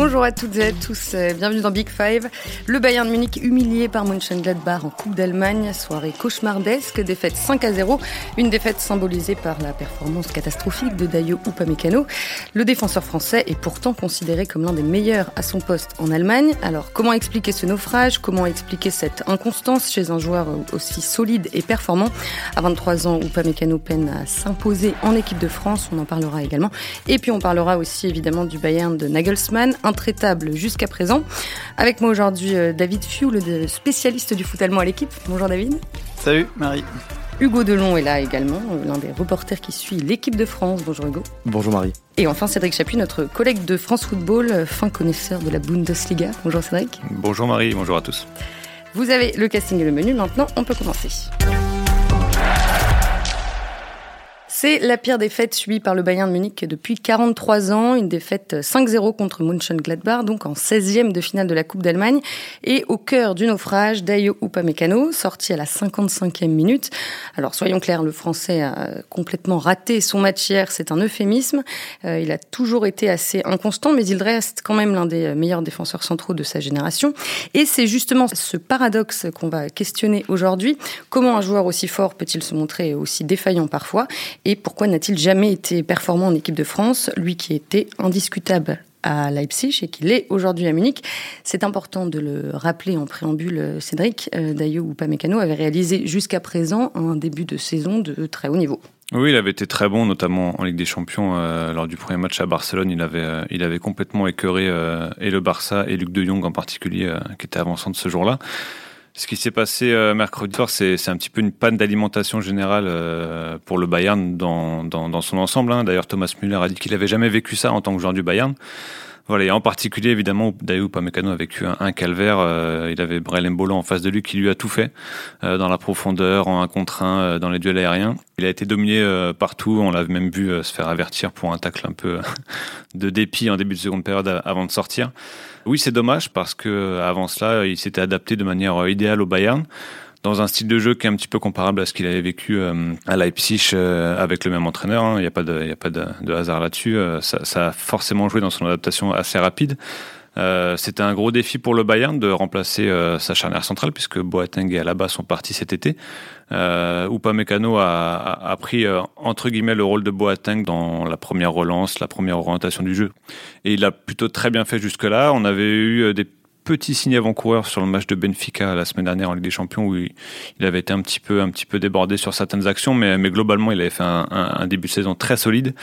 Bonjour à toutes et à tous, euh, bienvenue dans Big Five. Le Bayern de Munich humilié par Mönchengladbach en Coupe d'Allemagne, soirée cauchemardesque, défaite 5 à 0, une défaite symbolisée par la performance catastrophique de Dayo Upamecano. Le défenseur français est pourtant considéré comme l'un des meilleurs à son poste en Allemagne. Alors comment expliquer ce naufrage? Comment expliquer cette inconstance chez un joueur aussi solide et performant? À 23 ans, Upamecano peine à s'imposer en équipe de France, on en parlera également. Et puis on parlera aussi évidemment du Bayern de Nagelsmann, intraitable jusqu'à présent. Avec moi aujourd'hui euh, David Fiou, le spécialiste du foot allemand à l'équipe. Bonjour David. Salut Marie. Hugo Delon est là également, euh, l'un des reporters qui suit l'équipe de France. Bonjour Hugo. Bonjour Marie. Et enfin Cédric Chapuis, notre collègue de France Football, euh, fin connaisseur de la Bundesliga. Bonjour Cédric. Bonjour Marie, bonjour à tous. Vous avez le casting et le menu, maintenant on peut commencer. C'est la pire défaite subie par le Bayern de Munich depuis 43 ans, une défaite 5-0 contre Mönchengladbach, donc en 16e de finale de la Coupe d'Allemagne. Et au cœur du naufrage, Dayo Upamecano, sorti à la 55e minute. Alors soyons clairs, le Français a complètement raté son match hier, c'est un euphémisme. Euh, il a toujours été assez inconstant, mais il reste quand même l'un des meilleurs défenseurs centraux de sa génération. Et c'est justement ce paradoxe qu'on va questionner aujourd'hui. Comment un joueur aussi fort peut-il se montrer aussi défaillant parfois? Et pourquoi n'a-t-il jamais été performant en équipe de France, lui qui était indiscutable à Leipzig et qui l'est aujourd'hui à Munich? C'est important de le rappeler en préambule, Cédric. Euh, Dayo Upamecano avait réalisé jusqu'à présent un début de saison de très haut niveau. Oui, il avait été très bon, notamment en Ligue des Champions. Euh, lors du premier match à Barcelone, il avait, euh, il avait complètement écœuré et le Barça et Luc de Jong en particulier, qui était avançant de ce jour-là. Ce qui s'est passé euh, mercredi soir, c'est un petit peu une panne d'alimentation générale euh, pour le Bayern dans, dans, dans son ensemble. Hein. D'ailleurs, Thomas Müller a dit qu'il avait jamais vécu ça en tant que joueur du Bayern. Voilà, et en particulier, évidemment, Dayo Pamecano a vécu un, calvaire. Euh, il avait Brel Mbolo en face de lui qui lui a tout fait, euh, dans la profondeur, en un contre un, euh, dans les duels aériens. Il a été dominé partout. On l'a même vu se faire avertir pour un tacle un peu de dépit en début de seconde période avant de sortir. Oui, c'est dommage parce que avant cela, il s'était adapté de manière idéale au Bayern dans un style de jeu qui est un petit peu comparable à ce qu'il avait vécu euh, à Leipzig euh, avec le même entraîneur. Hein. Il n'y a pas de, hasard là-dessus. Euh, ça, a forcément joué dans son adaptation assez rapide. C'était un gros défi pour le Bayern de remplacer sa charnière centrale puisque Boateng et Alaba sont partis cet été. Euh, Upamecano a, pris entre guillemets le rôle de Boateng dans la première relance, la première orientation du jeu. Et il a plutôt très bien fait jusque-là. On avait eu des petit signe avant-coureur sur le match de Benfica la semaine dernière en Ligue des Champions où il, avait été un petit peu, un petit peu débordé sur certaines actions, mais, mais globalement il avait fait un, début de saison très solide,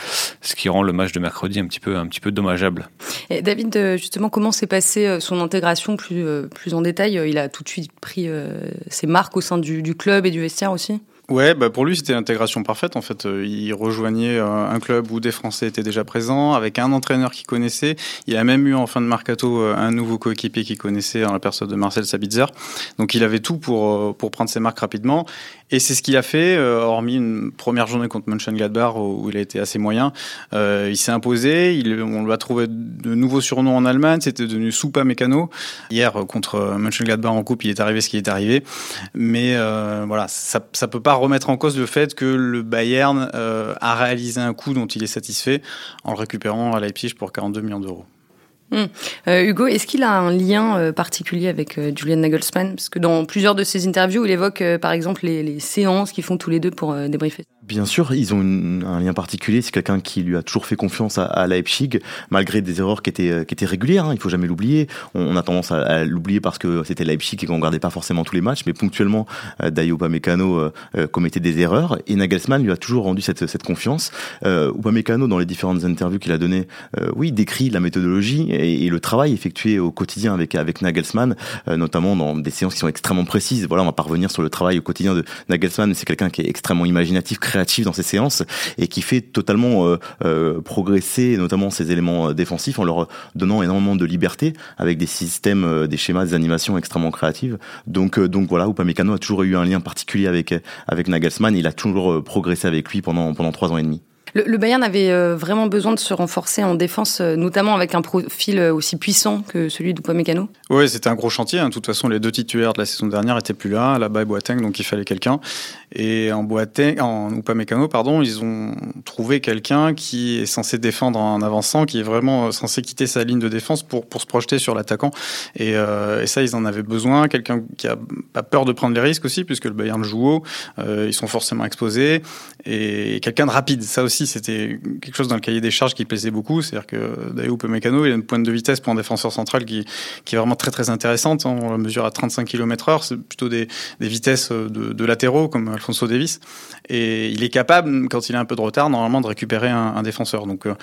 ce qui rend le match de mercredi un petit peu, un petit peu dommageable. Et David, euh, justement, comment s'est passée euh, son intégration plus, euh, plus en détail? Il a tout de suite pris ses marques au sein du, du club et du vestiaire aussi? Ouais, bah pour lui c'était l'intégration parfaite en fait. Euh, il rejoignait euh, un club où des Français étaient déjà présents, avec un entraîneur qu'il connaissait. Il a même eu en fin de mercato euh, un nouveau coéquipier qu'il connaissait en la personne de Marcel Sabitzer. Donc il avait tout pour pour prendre ses marques rapidement. Et c'est ce qu'il a fait, hormis une première journée contre Mönchengladbach où il a été assez moyen. Il s'est imposé. On lui a trouvé de nouveaux surnoms en Allemagne. C'était devenu Soupa Mécano. Hier contre Mönchengladbach en coupe, il est arrivé ce qui est arrivé. Mais euh, voilà, ça ça peut pas remettre en cause le fait que le Bayern euh, a réalisé un coup dont il est satisfait en le récupérant à Leipzig pour 42 millions d'euros. Hum. Euh, Hugo, est-ce qu'il a un lien euh, particulier avec Julian Nagelsmann? Parce que dans plusieurs de ses interviews, il évoque par exemple les, les séances qu'ils font tous les deux pour débriefer. Bien sûr, ils ont un lien particulier. C'est quelqu'un qui lui a toujours fait confiance à, à Leipzig, malgré des erreurs qui étaient, qui étaient régulières. Hein, il faut jamais l'oublier. On, a tendance à, l'oublier parce que c'était Leipzig et qu'on regardait pas forcément tous les matchs, mais ponctuellement, euh, Dayo Upamecano euh, euh, commettait des erreurs et Nagelsmann lui a toujours rendu cette, cette confiance. Euh, Upamecano, dans les différentes interviews qu'il a données, euh, oui, décrit la méthodologie et, et, le travail effectué au quotidien avec avec Nagelsmann, euh, notamment dans des séances qui sont extrêmement précises. Voilà, on va pas revenir sur le travail au quotidien de Nagelsmann. C'est quelqu'un qui est extrêmement imaginatif, créatif dans ses séances et qui fait totalement euh, euh, progresser notamment ses éléments euh, défensifs en leur donnant énormément de liberté avec des systèmes, des schémas, des animations extrêmement créatives. Donc, donc voilà, Upamecano a toujours eu un lien particulier avec avec Nagelsmann. Il a toujours progressé avec lui pendant pendant trois ans et demi. Le, Bayern avait euh, vraiment besoin de se renforcer en défense, euh, notamment avec un profil euh, aussi puissant que celui d'Upamecano. Oui, c'était un gros chantier. Hein. De toute façon, les deux titulaires de la saison dernière étaient plus là, là-bas et Boateng, donc il fallait quelqu'un. Et en Boateng, en Upamecano, pardon, ils ont trouvé quelqu'un qui est censé défendre en avançant, qui est vraiment censé quitter sa ligne de défense pour, pour se projeter sur l'attaquant. Et, et, ça, ils en avaient besoin. Quelqu'un qui a pas peur de prendre les risques aussi, puisque le Bayern joue haut, ils sont forcément exposés. Et quelqu'un de rapide. Ça aussi, c'était quelque chose dans le cahier des charges qui plaisait beaucoup. C'est-à-dire que Dayo Mécano, il a une pointe de vitesse pour un défenseur central qui, qui est vraiment très très intéressante. On la mesure à 35 km heure. C'est plutôt des, des vitesses de, latéraux comme Alfonso Davis. Et il est capable, quand il a un peu de retard, normalement de récupérer un, défenseur. Donc euh,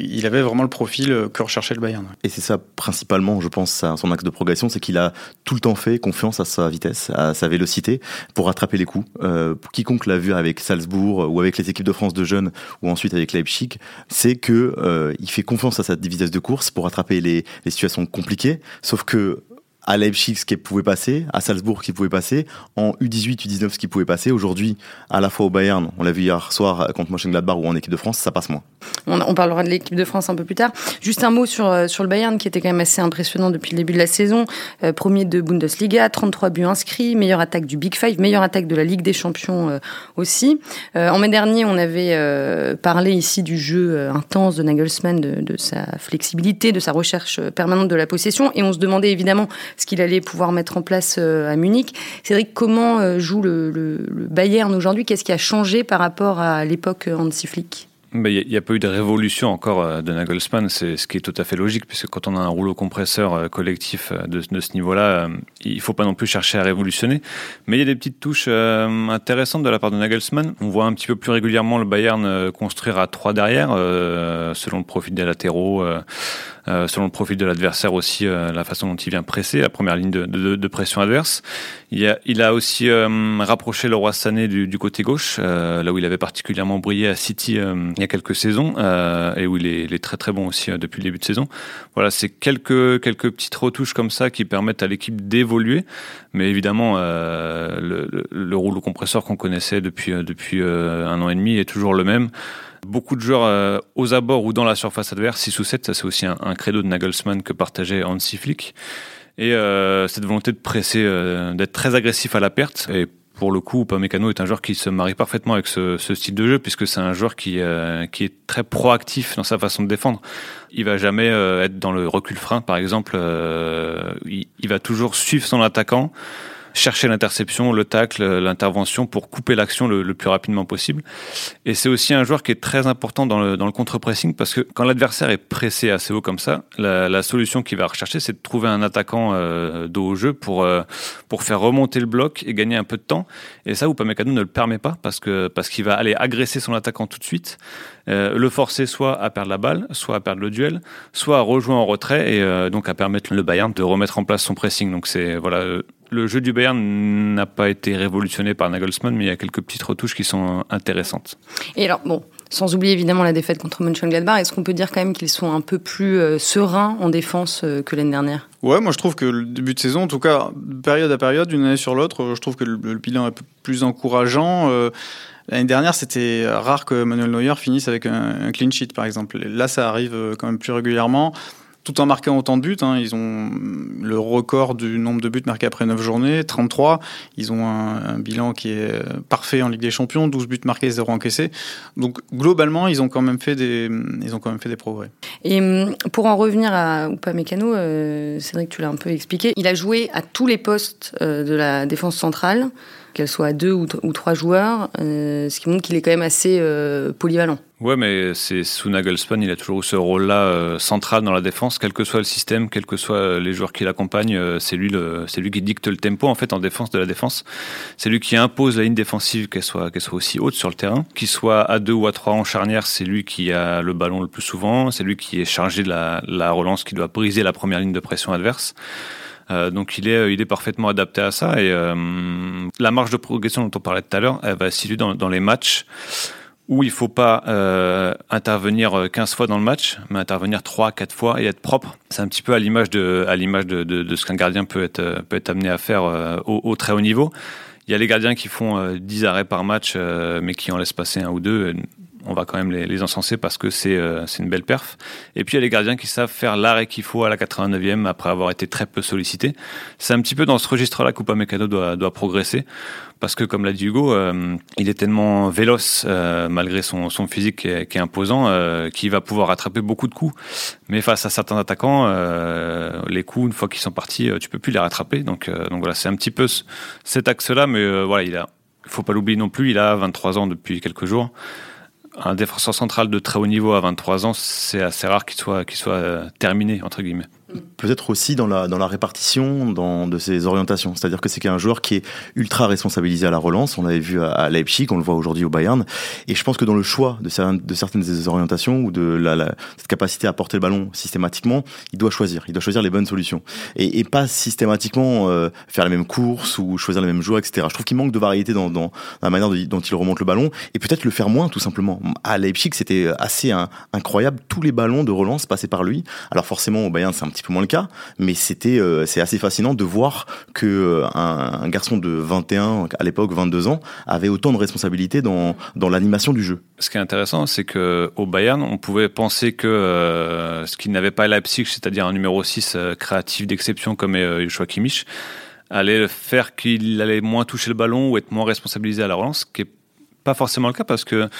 il avait vraiment le profil que recherchait le Bayern. Et c'est ça principalement, je pense, son axe de progression, c'est qu'il a tout le temps fait confiance à sa vitesse, à sa vélocité pour rattraper les coups. Euh, quiconque l'a vu avec Salzbourg ou avec les équipes de France de jeunes ou ensuite avec Leipzig, c'est que euh, il fait confiance à sa vitesse de course pour attraper les, les situations compliquées. Sauf que à Leipzig ce qui pouvait passer, à Salzbourg ce qui pouvait passer, en U18, U19 ce qui pouvait passer. Aujourd'hui, à la fois au Bayern, on l'a vu hier soir contre Mönchengladbach ou en équipe de France, ça passe moins. On, parlera de l'équipe de France un peu plus tard. Juste un mot sur, euh, sur le Bayern qui était quand même assez impressionnant depuis le début de la saison. Euh, premier de Bundesliga, 33 buts inscrits, meilleure attaque du Big Five, meilleure attaque de la Ligue des Champions euh, aussi. en mai dernier, on avait parlé ici du jeu intense de Nagelsmann, de, sa flexibilité, de sa recherche permanente de la possession et on se demandait évidemment ce qu'il allait pouvoir mettre en place euh, à Munich. Cédric, comment euh, joue le, Bayern aujourd'hui? Qu'est-ce qui a changé par rapport à l'époque Hansi Flick? Il n'y a, pas eu de révolution encore euh, de Nagelsmann, c'est ce qui est tout à fait logique, puisque quand on a un rouleau compresseur collectif de, ce niveau-là, il ne faut pas non plus chercher à révolutionner. Mais il y a des petites touches intéressantes de la part de Nagelsmann. On voit un petit peu plus régulièrement le Bayern construire à trois derrière, selon le profil des latéraux euh, selon le profil de l'adversaire aussi, euh, la façon dont il vient presser, la première ligne de, pression adverse. Il a, aussi euh, rapproché le roi Sané du, côté gauche, là où il avait particulièrement brillé à City il y a quelques saisons, et où il est, il est, très très bon aussi depuis le début de saison. Voilà, c'est quelques, quelques petites retouches comme ça qui permettent à l'équipe d'évoluer, mais évidemment, le, le, le rouleau compresseur qu'on connaissait depuis, depuis un an et demi est toujours le même. Beaucoup de joueurs euh, aux abords ou dans la surface adverse, 6 ou 7, ça c'est aussi un, credo de Nagelsmann que partageait Hansi Flick. Et euh, cette volonté de presser, euh, d'être très agressif à la perte. Et pour le coup, Upamecano est un joueur qui se marie parfaitement avec ce, style de jeu puisque c'est un joueur qui, qui est très proactif dans sa façon de défendre. Il va jamais être dans le recul frein, par exemple. Il, va toujours suivre son attaquant chercher l'interception, le tacle, l'intervention pour couper l'action le, plus rapidement possible. Et c'est aussi un joueur qui est très important dans le, contre-pressing parce que quand l'adversaire est pressé assez haut comme ça, la, solution qu'il va rechercher, c'est de trouver un attaquant euh, dos au jeu pour, euh, pour faire remonter le bloc et gagner un peu de temps. Et ça, Upamecano ne le permet pas parce parce qu'il va aller agresser son attaquant tout de suite, euh, le forcer soit à perdre la balle, soit à perdre le duel, soit à rejoindre en retrait et euh, donc à permettre le Bayern de remettre en place son pressing. Donc c'est voilà le jeu du Bayern n'a pas été révolutionné par Nagelsmann, mais il y a quelques petites retouches qui sont intéressantes. Et alors, bon, sans oublier évidemment la défaite contre Mönchengladbach, est-ce qu'on peut dire quand même qu'ils sont un peu plus euh, sereins en défense euh, que l'année dernière? Ouais, moi je trouve que le début de saison, en tout cas, période à période, d'une année sur l'autre, euh, je trouve que le, bilan est plus encourageant. L'année dernière, c'était rare que Manuel Neuer finisse avec un, clean sheet, par exemple. Là, ça arrive quand même plus régulièrement tout en marquant autant de buts. Hein. Ils ont le record du nombre de buts marqués après 9 journées, 33. Ils ont un, bilan qui est parfait en Ligue des Champions, 12 buts marqués, 0 encaissés. Donc globalement, ils ont quand même fait des, ils ont quand même fait des progrès. Et hum, pour en revenir à Upamecano, euh, Cédric, tu l'as un peu expliqué, il a joué à tous les postes euh, de la défense centrale qu'elle soit à deux ou, trois joueurs, euh, ce qui montre qu'il est quand même assez euh, polyvalent. Ouais, mais c'est sous Nagelsmann, il a toujours eu ce rôle-là euh, central dans la défense, quel que soit le système, quels que soient les joueurs qui l'accompagnent, c'est lui lui qui dicte le tempo en fait en défense de la défense. C'est lui qui impose la ligne défensive qu'elle soit qu'elle soit aussi haute sur le terrain, qu'il soit à deux ou à trois en charnière, c'est lui qui a le ballon le plus souvent, c'est lui qui est chargé de la relance, qui doit briser la première ligne de pression adverse. Euh, donc il est, euh, il est parfaitement adapté à ça. Et euh, la marge de progression dont on parlait tout à l'heure, elle va se situer dans, dans les matchs où il faut pas intervenir 15 fois dans le match, mais intervenir 3 4 fois et être propre. C'est un petit peu à l'image de à l'image de, de, de, ce qu'un gardien peut être peut être amené à faire au, au, très haut niveau. Il y a les gardiens qui font 10 arrêts par match mais qui en laissent passer un ou deux on va quand même les, les encenser parce que c'est c'est une belle perf. Et puis il y a les gardiens qui savent faire l'arrêt qu'il faut à la 89e après avoir été très peu sollicités. C'est un petit peu dans ce registre-là qu'Upa Mécano doit, doit progresser parce que comme l'a dit Hugo, euh, il est tellement véloce euh, malgré son, son physique qui est, imposant, euh, qu'il va pouvoir attraper beaucoup de coups. Mais face à certains attaquants, les coups une fois qu'ils sont partis, tu peux plus les rattraper. Donc, donc voilà, c'est un petit peu cet axe-là, mais voilà, il a, faut pas l'oublier non plus, il a 23 ans depuis quelques jours un défenseur central de très haut niveau à 23 ans, c'est assez rare qu'il soit, qu'il soit terminé, entre guillemets peut-être aussi dans la, dans la répartition dans, de ses orientations. C'est-à-dire que c'est un joueur qui est ultra responsabilisé à la relance. On l'avait vu à, Leipzig, on le voit aujourd'hui au Bayern. Et je pense que dans le choix de, certaines, de certaines des orientations ou de la, cette capacité à porter le ballon systématiquement, il doit choisir. Il doit choisir les bonnes solutions. Et, et pas systématiquement euh, faire les mêmes courses ou choisir les mêmes joueurs, etc. Je trouve qu'il manque de variété dans, dans la manière dont il remonte le ballon et peut-être le faire moins, tout simplement. À Leipzig, c'était assez incroyable. Tous les ballons de relance passaient par lui. Alors forcément, au Bayern, c'est un petit peu moins le cas, mais c'était euh, c'est assez fascinant de voir que euh, un, garçon de 21 à l'époque 22 ans avait autant de responsabilités dans dans l'animation du jeu. Ce qui est intéressant, c'est que au Bayern, on pouvait penser que euh, ce qu'il n'avait pas à Leipzig, c'est-à-dire un numéro 6 créatif d'exception comme est Joachim Kimmich, allait faire qu'il allait moins toucher le ballon ou être moins responsabilisé à la relance, qui est pas forcément le cas parce que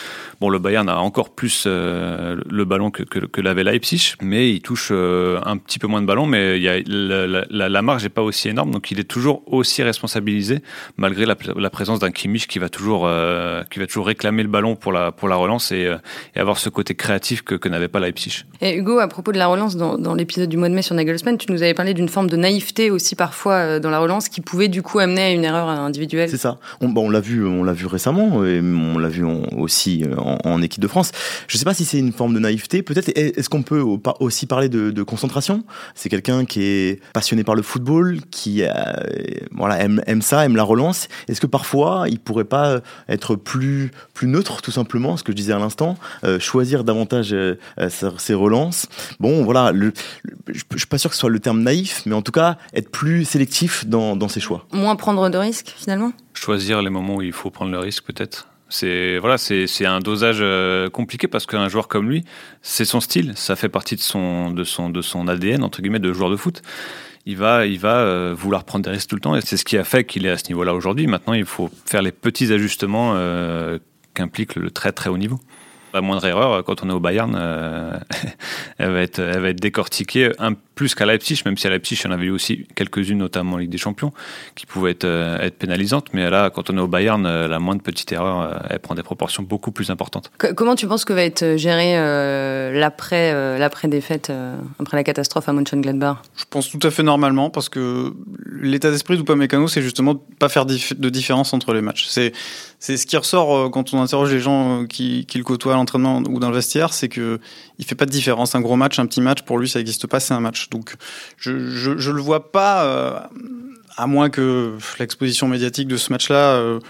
bon, le Bayern a encore plus euh, le ballon que, que, que l'avait Leipzig, mais il touche euh, un petit peu moins de ballon, mais il y a, la, la, marge n'est pas aussi énorme, donc il est toujours aussi responsabilisé malgré la, la présence d'un Kimmich qui va toujours euh, qui va toujours réclamer le ballon pour la pour la relance et, et avoir ce côté créatif que, que n'avait pas Leipzig. Et Hugo, à propos de la relance, dans, dans l'épisode du mois de mai sur Nagelsmann, tu nous avais parlé d'une forme de naïveté aussi parfois dans la relance qui pouvait du coup amener à une erreur individuelle. C'est ça. On, bon, on l'a vu, on l'a vu récemment. Et on l'a vu aussi euh, en, équipe de France. Je ne sais pas si c'est une forme de naïveté. Peut-être est-ce qu'on peut aussi parler de, concentration? C'est quelqu'un qui est passionné par le football, qui euh, voilà aime, ça, aime la relance. Est-ce que parfois il pourrait pas être plus plus neutre, tout simplement, ce que je disais à l'instant, euh, choisir davantage ses relances? Bon, voilà, je, ne suis pas sûr que ce soit le terme naïf, mais en tout cas être plus sélectif dans ses choix. Moins prendre de risques finalement? Choisir les moments où il faut prendre le risque, peut-être. C'est voilà, c'est un dosage euh, compliqué parce qu'un joueur comme lui, c'est son style, ça fait partie de son de son de son ADN entre guillemets de joueur de foot. Il va il va euh, vouloir prendre des risques tout le temps et c'est ce qui a fait qu'il est à ce niveau-là aujourd'hui. Maintenant, il faut faire les petits ajustements euh, qu'implique le très très haut niveau. La moindre erreur, quand on est au Bayern, elle, va être, elle va être décortiquée un plus qu'à Leipzig, même si à Leipzig, il y en avait eu aussi quelques-unes, notamment en Ligue des Champions, qui pouvaient être, euh, être pénalisantes. Mais là, quand on est au Bayern, euh, la moindre petite erreur, elle prend des proportions beaucoup plus importantes. comment tu penses que va être géré l'après l'après défaite, après la catastrophe à Mönchengladbach? Je pense tout à fait normalement, parce que l'état d'esprit d'Upamecano, c'est justement pas faire de différence entre les matchs. C'est c'est ce qui ressort quand on interroge les gens qui, qui le côtoient l'entraînement ou dans le vestiaire, c'est que il fait pas de différence. Un gros match, un petit match, pour lui, ça n'existe pas, c'est un match. Donc, je, je le vois pas, euh, à moins que l'exposition médiatique de ce match-là euh,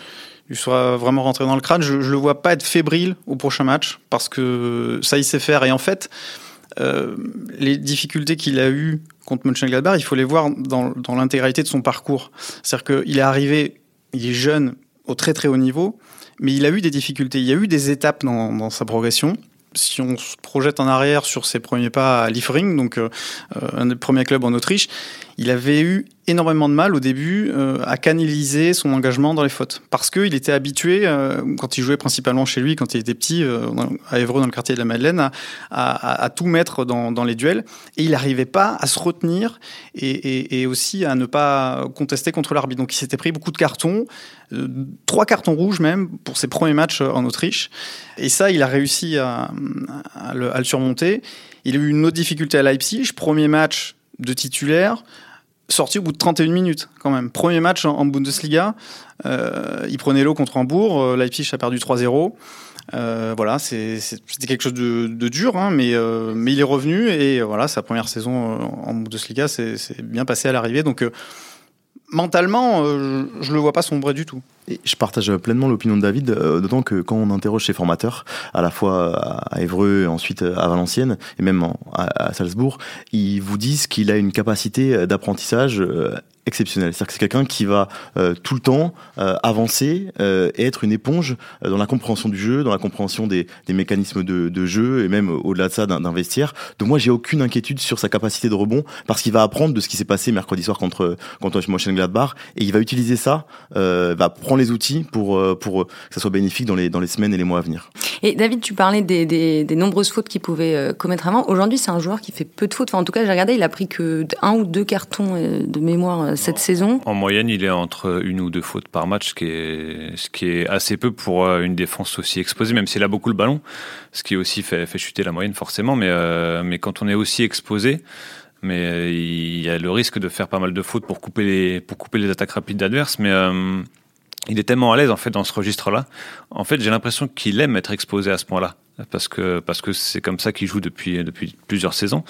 lui soit vraiment rentré dans le crâne. Je, je le vois pas être fébrile au prochain match parce que ça, il sait faire. Et en fait, euh, les difficultés qu'il a eues contre Mönchengladbach, il faut les voir dans, l'intégralité de son parcours. C'est-à-dire qu'il est arrivé, il est jeune, au très très haut niveau mais il a eu des difficultés, il y a eu des étapes dans sa progression si on se projette en arrière sur ses premiers pas à Liefering, donc euh, un des premiers clubs en Autriche, il avait eu énormément de mal au début euh, à canaliser son engagement dans les fautes. Parce qu'il était habitué, euh, quand il jouait principalement chez lui, quand il était petit, euh, à Évreux, dans le quartier de la Madeleine, à, tout mettre dans, les duels. Et il n'arrivait pas à se retenir et, aussi à ne pas contester contre l'arbitre. Donc il s'était pris beaucoup de cartons, trois cartons rouges même, pour ses premiers matchs en Autriche. Et ça, il a réussi à le surmonter. Il a eu une autre difficulté à Leipzig, premier match de titulaire, sorti au bout de 31 minutes quand même. Premier match en, Bundesliga, euh, il prenait l'eau contre Hambourg, euh, Leipzig a perdu 3-0. Euh, voilà, c'était quelque chose de, de dur, hein, mais, euh, mais il est revenu et voilà, sa première saison euh, en Bundesliga s'est bien passé à l'arrivée. Donc mentalement, euh, je le vois pas sombrer du tout. Et je partage pleinement l'opinion de David, euh, d'autant que quand on interroge ses formateurs, à la fois à Évreux, ensuite à Valenciennes, et même à, Salzbourg, ils vous disent qu'il a une capacité d'apprentissage euh, exceptionnel. C'est-à-dire que c'est quelqu'un qui va tout le temps avancer et être une éponge dans la compréhension du jeu, dans la compréhension des, mécanismes de, jeu et même au-delà de ça d'un. Donc moi j'ai aucune inquiétude sur sa capacité de rebond parce qu'il va apprendre de ce qui s'est passé mercredi soir contre contre Mönchengladbach et il va utiliser ça, va prendre les outils pour pour que ça soit bénéfique dans les dans les semaines et les mois à venir. Et David, tu parlais des, nombreuses fautes qu'il pouvait commettre avant. Aujourd'hui, c'est un joueur qui fait peu de fautes. En tout cas, j'ai regardé, il a pris que un ou deux cartons de mémoire cette saison? En moyenne, il est entre une ou deux fautes par match, ce qui est, ce qui est assez peu pour une défense aussi exposée, même s'il a beaucoup le ballon, ce qui aussi fait, fait chuter la moyenne forcément. Mais, mais quand on est aussi exposé, mais il y a le risque de faire pas mal de fautes pour couper les, pour couper les attaques rapides d'adverses. Mais il est tellement à l'aise en fait dans ce registre-là. En fait, j'ai l'impression qu'il aime être exposé à ce point-là parce que parce que c'est comme ça qu'il joue depuis depuis plusieurs saisons.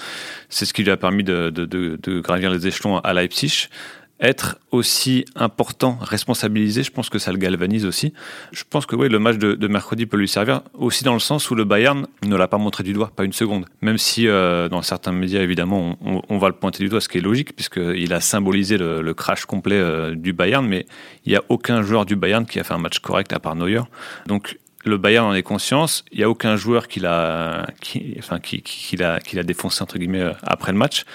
C'est ce qui lui a permis de, de, de, de gravir les échelons à Leipzig être aussi important, responsabilisé, je pense que ça le galvanise aussi. Je pense que oui, le match de, mercredi peut lui servir aussi dans le sens où le Bayern ne l'a pas montré du doigt, pas une seconde. Même si euh, dans certains médias, évidemment, on, va le pointer du doigt, ce qui est logique, puisqu'il a symbolisé le, crash complet euh, du Bayern, mais il n'y a aucun joueur du Bayern qui a fait un match correct à part Neuer. Donc le Bayern en est conscience. Il n'y a aucun joueur qui l'a, qui, enfin, qui, qui, qui défoncé entre guillemets euh, après le match.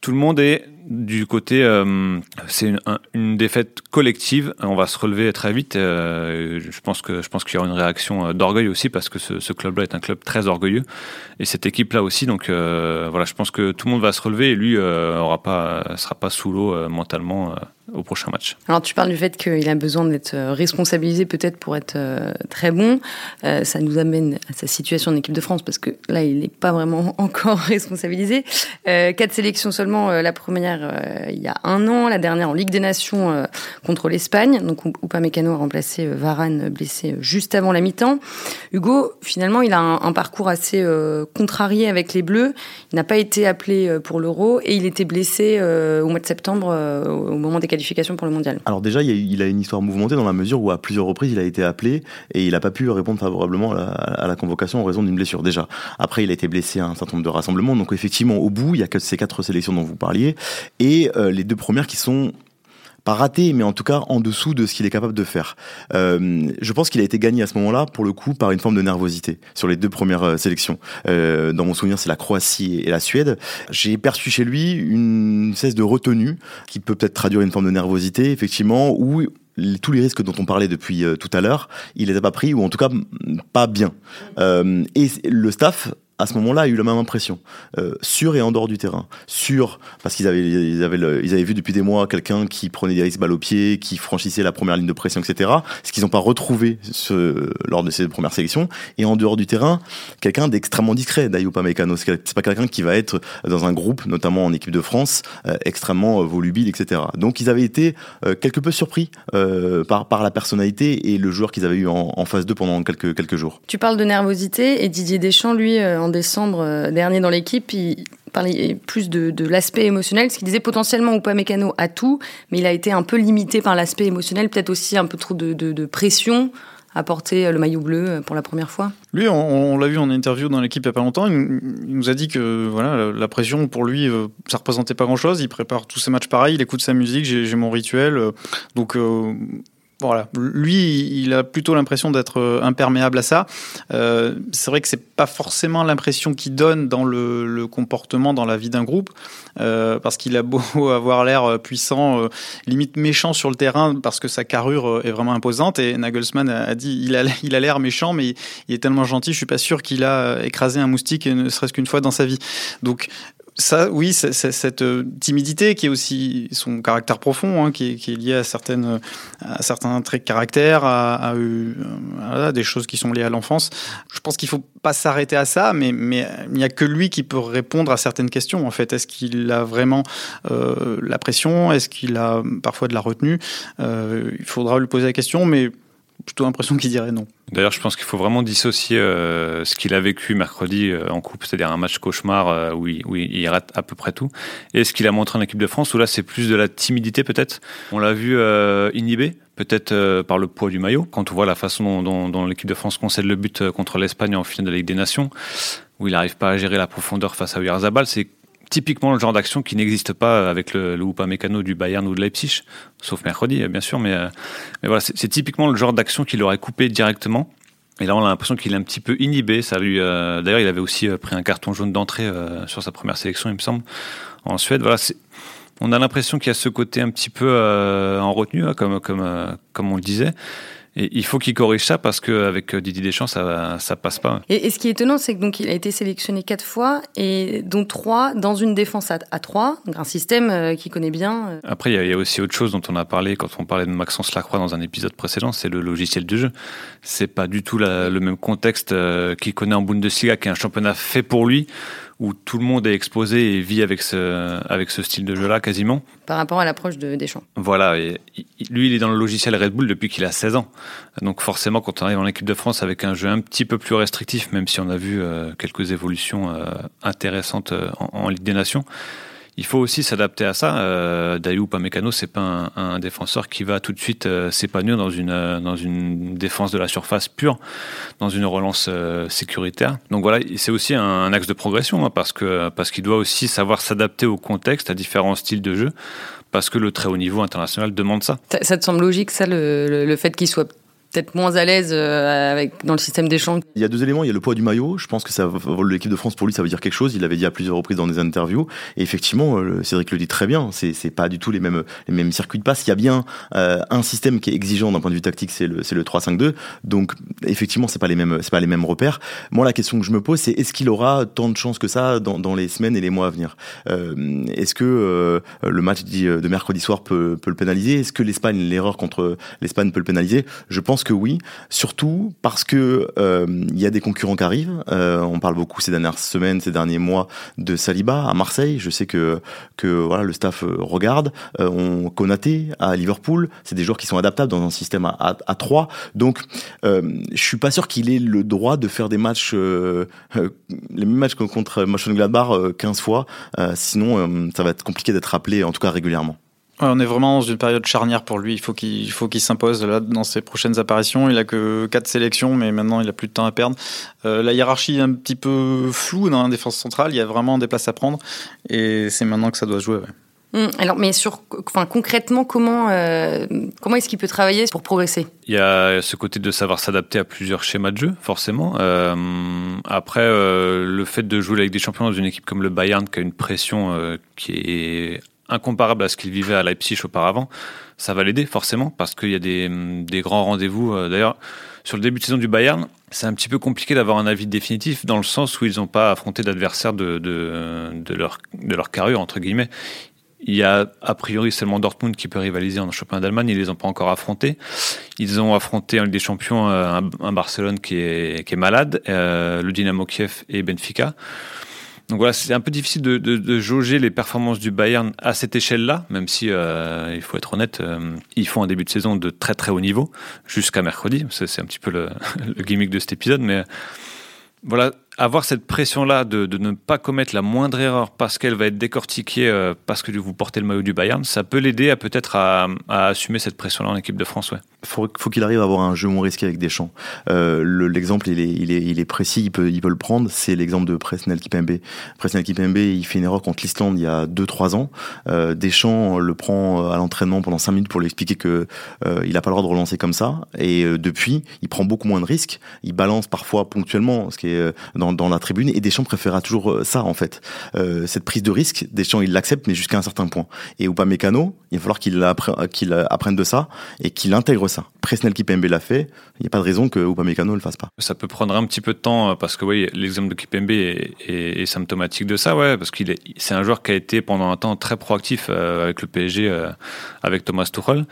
Tout le monde est du côté, euh, c'est une, défaite collective. On va se relever très vite. Euh, je pense que je pense qu'il y aura une réaction euh, d'orgueil aussi parce que ce, club-là est un club très orgueilleux et cette équipe-là aussi. Donc voilà, je pense que tout le monde va se relever et lui aura pas, sera pas sous l'eau mentalement au prochain match. Alors tu parles du fait qu'il a besoin d'être responsabilisé peut-être pour être très bon. Ça nous amène à sa situation en équipe de France parce que là il n'est pas vraiment encore responsabilisé. Quatre sélections seulement, la première il y a un an, la dernière en Ligue des Nations contre l'Espagne. Donc Upamecano a remplacé Varane blessé juste avant la mi-temps. Hugo, finalement il a un, un parcours assez contrarié avec les Bleus. Il n'a pas été appelé pour l'Euro et il était blessé au mois de septembre au moment des qualifications pour le mondial Alors déjà, il a une histoire mouvementée dans la mesure où à plusieurs reprises il a été appelé et il n'a pas pu répondre favorablement à la, à la, convocation en raison d'une blessure déjà. Après, il a été blessé à un certain nombre de rassemblements. Donc effectivement, au bout, il y a que ces quatre sélections dont vous parliez et euh, les deux premières qui sont pas raté, mais en tout cas en dessous de ce qu'il est capable de faire. Euh, je pense qu'il a été gagné à ce moment-là, pour le coup, par une forme de nervosité sur les deux premières euh, sélections. Dans mon souvenir, c'est la Croatie et la Suède. J'ai perçu chez lui une cesse de retenue qui peut peut-être traduire une forme de nervosité, effectivement, où tous les risques dont on parlait depuis tout à l'heure, il les a pas pris ou en tout cas pas bien. Et le staff à ce moment-là, a eu la même impression, euh, sur et en dehors du terrain. Sur, parce qu'ils avaient, ils avaient, avaient vu depuis des mois quelqu'un qui prenait des risques balle au pied, qui franchissait la première ligne de pression, etc. Ce qu'ils n'ont pas retrouvé lors de ces premières sélections. Et en dehors du terrain, quelqu'un d'extrêmement discret, Dayupa Mécano. C'est pas quelqu'un qui va être dans un groupe, notamment en équipe de France, euh, extrêmement volubile, etc. Donc ils avaient été euh, quelque peu surpris euh, par, par la personnalité et le joueur qu'ils avaient eu en, en phase 2 pendant quelques, quelques jours. Tu parles de nervosité et Didier Deschamps, lui, en décembre dernier dans l'équipe, il parlait plus de, de l'aspect émotionnel, ce qu'il disait potentiellement Upamecano a tout, mais il a été un peu limité par l'aspect émotionnel, peut-être aussi un peu trop de, de, pression à porter le maillot bleu pour la première fois Lui, on, l'a vu en interview dans l'équipe il n'y a pas longtemps, il, nous a dit que voilà, la pression pour lui, euh, ça représentait pas grand-chose. Il prépare tous ses matchs pareil, il écoute sa musique, j'ai mon rituel. Euh, donc euh, lui, il a plutôt l'impression d'être imperméable à ça. Euh, c'est vrai que c'est pas forcément l'impression qu'il donne dans le, comportement, dans la vie d'un groupe, euh, parce qu'il a beau avoir l'air puissant, euh, limite méchant sur le terrain, parce que sa carrure est vraiment imposante. Et Nagelsmann a dit, il a, il l'air méchant, mais il est tellement gentil, je suis pas sûr qu'il a écrasé un moustique, ne serait-ce qu'une fois dans sa vie. Donc ça, oui, c'est, cette timidité qui est aussi son caractère profond, hein, qui, est, qui, est, lié à certaines, à certains traits de caractère, à, à, à, à des choses qui sont liées à l'enfance. Je pense qu'il faut pas s'arrêter à ça, mais, mais il n'y a que lui qui peut répondre à certaines questions. En fait, est-ce qu'il a vraiment euh, la pression? Est-ce qu'il a parfois de la retenue? Euh, Il faudra lui poser la question, mais plutôt l'impression qu'il dirait non. D'ailleurs, je pense qu'il faut vraiment dissocier euh, ce qu'il a vécu mercredi euh, en coupe, c'est-à-dire un match cauchemar euh, où, il, où, rate à peu près tout, et ce qu'il a montré en équipe de France, où là c'est plus de la timidité peut-être. On l'a vu inhibé, peut-être par le poids du maillot, quand on voit la façon dont l'équipe de France concède le but contre l'Espagne en finale de la Ligue des Nations, où il n'arrive pas à gérer la profondeur face à Uyarzabal, c'est typiquement le genre d'action qui n'existe pas avec le, le Mécano du Bayern ou de Leipzig, sauf mercredi bien sûr, mais, mais voilà, c'est typiquement le genre d'action qu'il aurait coupé directement. Et là, on a l'impression qu'il est un petit peu inhibé. Ça lui, d'ailleurs, il avait aussi pris un carton jaune d'entrée sur sa première sélection, il me semble, en Suède. Voilà, on a l'impression qu'il y a ce côté un petit peu en retenue, hein, comme, comme, comme on le disait. Et il faut qu'il corrige ça parce qu'avec Didier Deschamps, ça ça passe pas. Et, ce qui est étonnant, c'est que donc il a été sélectionné quatre fois et dont trois dans une défense à, trois, donc un système euh, qu'il connaît bien. Euh. Après, il y, a aussi autre chose dont on a parlé quand on parlait de Maxence Lacroix dans un épisode précédent, c'est le logiciel du jeu. C'est pas du tout le même contexte euh, qu'il connaît en Bundesliga, qui est un championnat fait pour lui où tout le monde est exposé et vit avec ce, avec ce style de jeu-là quasiment. Par rapport à l'approche de Deschamps. Voilà, et lui il est dans le logiciel Red Bull depuis qu'il a 16 ans. Donc forcément quand on arrive en équipe de France avec un jeu un petit peu plus restrictif, même si on a vu euh, quelques évolutions euh, intéressantes euh, en, Ligue des Nations, il faut aussi s'adapter à ça. Euh, Dayou Pamecano, c'est pas un, défenseur qui va tout de suite euh, s'épanouir dans une euh, dans une défense de la surface pure, dans une relance euh, sécuritaire. Donc voilà, c'est aussi un, axe de progression hein, parce parce qu'il doit aussi savoir s'adapter au contexte, à différents styles de jeu, parce que le très haut niveau international demande ça. Ça, te semble logique, ça, le, le fait qu'il soit peut-être moins à l'aise euh, avec dans le système d'échange. Il y a deux éléments. Il y a le poids du maillot. Je pense que ça, l'équipe de France pour lui, ça veut dire quelque chose. Il l'avait dit à plusieurs reprises dans des interviews. Et effectivement, euh, Cédric le dit très bien. C'est, c'est pas du tout les mêmes, les mêmes circuits de passe. Il y a bien euh, un système qui est exigeant d'un point de vue tactique, c'est le, c'est le 3-5-2. Donc effectivement, c'est pas les mêmes, c'est pas les mêmes repères. Moi, la question que je me pose, c'est est-ce qu'il aura tant de chances que ça dans, dans les semaines et les mois à venir? Est-ce que le match de mercredi soir peut, peut le pénaliser? Est-ce que l'Espagne, l'erreur contre l'Espagne peut le pénaliser? Je pense que oui, surtout parce que euh, il y a des concurrents qui arrivent. Euh, on parle beaucoup ces dernières semaines, ces derniers mois de Saliba à Marseille. Je sais que que voilà le staff euh, regarde. on Konaté à Liverpool. C'est des joueurs qui sont adaptables dans un système à, à, 3. Donc je suis pas sûr qu'il ait le droit de faire des matchs les mêmes matchs contre Mönchengladbach 15 fois. sinon ça va être compliqué d'être appelé en tout cas régulièrement on est vraiment dans une période charnière pour lui. Il faut qu'il faut qu'il s'impose là dans ses prochaines apparitions. Il a que quatre sélections, mais maintenant il a plus de temps à perdre. Euh, la hiérarchie est un petit peu floue dans la défense centrale. Il y a vraiment des places à prendre, et c'est maintenant que ça doit jouer. Hum, alors, mais sur, enfin, concrètement, comment, euh, comment est-ce qu'il peut travailler pour progresser? Il y a ce côté de savoir s'adapter à plusieurs schémas de jeu, forcément. Euh, après, le fait de jouer avec des champions dans une équipe comme le Bayern, qui a une pression qui est incomparable à ce qu'il vivait à Leipzig auparavant, ça va l'aider forcément parce qu'il y a des, grands rendez-vous. Euh, d'ailleurs, sur le début de saison du Bayern, c'est un petit peu compliqué d'avoir un avis définitif dans le sens où ils n'ont pas affronté d'adversaires de, leur, de carrure, entre guillemets. Il y a a priori seulement Dortmund qui peut rivaliser en championnat d'Allemagne. Ils les ont pas encore affrontés. Ils ont affronté en Ligue des Champions euh, un, Barcelone qui est, qui est malade, euh, le Dynamo Kiev et Benfica. Donc voilà, c'est un peu difficile de, de, de, jauger les performances du Bayern à cette échelle-là, même si, euh, il faut être honnête, euh, ils font un début de saison de très très haut niveau, jusqu'à mercredi. C'est un petit peu le, le, gimmick de cet épisode, mais voilà, avoir cette pression-là de, de, ne pas commettre la moindre erreur parce qu'elle va être décortiquée euh, parce que vous portez le maillot du Bayern, ça peut l'aider à peut-être à, à, assumer cette pression-là en équipe de France. Ouais. Faut, qu'il arrive à avoir un jeu moins risqué avec Deschamps. Euh, L'exemple, il, est, il, est, il est précis, il peut, le prendre. C'est l'exemple de Presnel Kipembe. Presnel Kipembe, il fait une erreur contre l'Islande il y a 2-3 ans. Euh, Deschamps le prend à l'entraînement pendant 5 minutes pour lui expliquer que euh, il n'a pas le droit de relancer comme ça. Et euh, depuis, il prend beaucoup moins de risques. Il balance parfois ponctuellement, ce qui est euh, dans, la tribune. Et Deschamps préférera toujours euh, ça, en fait. Euh, cette prise de risque, Deschamps, il l'accepte, mais jusqu'à un certain point. Et Mécano, il va falloir qu'il apprenne de ça et qu'il intègre ça. Presnel Kipembe l'a fait. Il n'y a pas de raison que Upamecano ne le fasse pas. Ça peut prendre un petit peu de temps euh, parce que oui, l'exemple de Kipembe est, est, symptomatique de ça, ouais, parce qu'il est, c'est un joueur qui a été pendant un temps très proactif avec le PSG, avec Thomas Tuchel,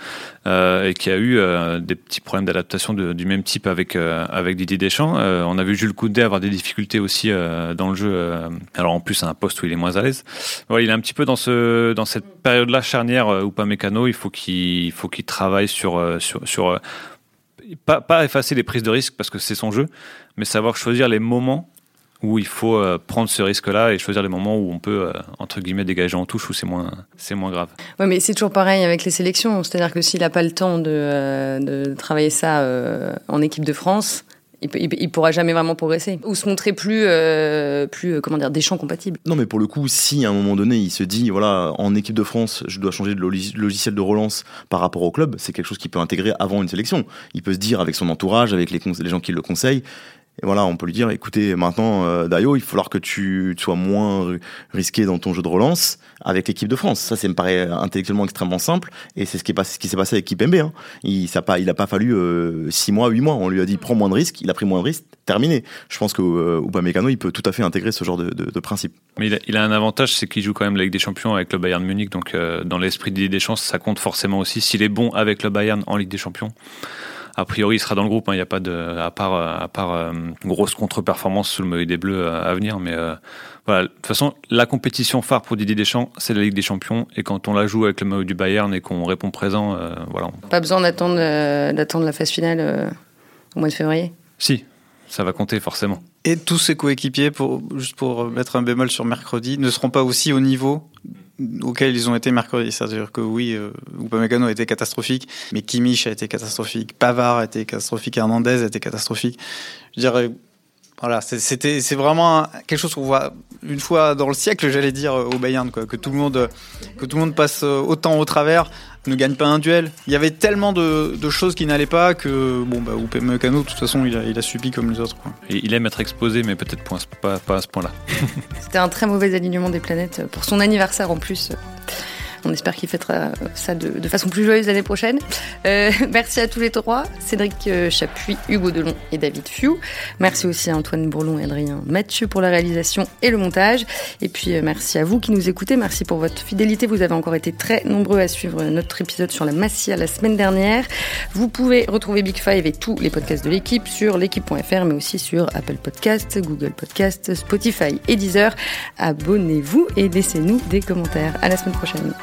et qui a eu des petits problèmes d'adaptation du même type avec avec Didier Deschamps. on a vu Jules Koundé avoir des difficultés aussi euh, dans le jeu. Euh, alors en plus, à un poste où il est moins à l'aise. il est un petit peu dans ce dans cette période-là charnière euh, ou pas mécano. Il faut qu'il qu'il travaille sur sur sur pas, pas effacer les prises de risque parce que c'est son jeu, mais savoir choisir les moments où il faut prendre ce risque-là et choisir les moments où on peut, entre guillemets, dégager en touche où c'est moins, c'est moins grave. Ouais, mais c'est toujours pareil avec les sélections. C'est-à-dire que s'il n'a pas le temps de, de travailler ça en équipe de France, il, pourra jamais vraiment progresser ou se montrer plus, euh, plus euh, comment dire, des champs compatibles. Non, mais pour le coup, si à un moment donné il se dit, voilà, en équipe de France, je dois changer de logiciel de relance par rapport au club, c'est quelque chose qu'il peut intégrer avant une sélection. Il peut se dire avec son entourage, avec les, les gens qui le conseillent, et voilà, on peut lui dire, écoutez, maintenant, euh, Dayo, il va falloir que tu, sois moins risqué dans ton jeu de relance avec l'équipe de France. Ça, ça me paraît intellectuellement extrêmement simple, et c'est ce qui, s'est passé avec Kipembe. Hein. Il n'a pas, fallu euh, six mois, huit mois. On lui a dit, prends moins de risques. Il a pris moins de risques. Terminé. Je pense que euh, il peut tout à fait intégrer ce genre de, de, principe. Mais il a, un avantage, c'est qu'il joue quand même la Ligue des Champions avec le Bayern Munich. Donc, euh, dans l'esprit des chances, ça compte forcément aussi. S'il est bon avec le Bayern en Ligue des Champions, a priori, il sera dans le groupe. Hein. Il n'y a pas de, à part, à part euh, grosse contre-performance sous le maillot des Bleus euh, à venir. Mais euh, voilà. De toute façon, la compétition phare pour Didier Deschamps, c'est la Ligue des Champions. Et quand on la joue avec le maillot du Bayern et qu'on répond présent, voilà. Pas besoin d'attendre, d'attendre la phase finale au mois de février? Si, ça va compter forcément. Et tous ses coéquipiers, juste pour mettre un bémol sur mercredi, ne seront pas aussi au niveau auxquels ils ont été mercredi. C'est-à-dire que oui, euh, Upamecano a été catastrophique, mais Kimmich a été catastrophique, Pavard a été catastrophique, Hernandez a été catastrophique. Je dirais, voilà, c'était, c'est vraiment quelque chose qu'on voit une fois dans le siècle, j'allais dire, au Bayern, quoi, que tout le monde, que tout le monde passe autant au travers ne gagne pas un duel. Il y avait tellement de, choses qui n'allaient pas que bon bah Upamecano de toute façon il a, il a subi comme les autres. Et il aime être exposé mais peut-être pas, pas à ce point-là. C'était un très mauvais alignement des planètes pour son anniversaire en plus. On espère qu'il fêtera ça de, façon plus joyeuse l'année prochaine. Euh, merci à tous les trois, Cédric euh, Chapuis, Hugo Delon et David Fiou. Merci aussi à Antoine Bourlon et Adrien Mathieu pour la réalisation et le montage. Et puis euh, merci à vous qui nous écoutez. Merci pour votre fidélité. Vous avez encore été très nombreux à suivre notre épisode sur la Massia la semaine dernière. Vous pouvez retrouver Big Five et tous les podcasts de l'équipe sur l'équipe.fr, mais aussi sur Apple Podcasts, Google Podcasts, Spotify et Deezer. Abonnez-vous et laissez-nous des commentaires. À la semaine prochaine.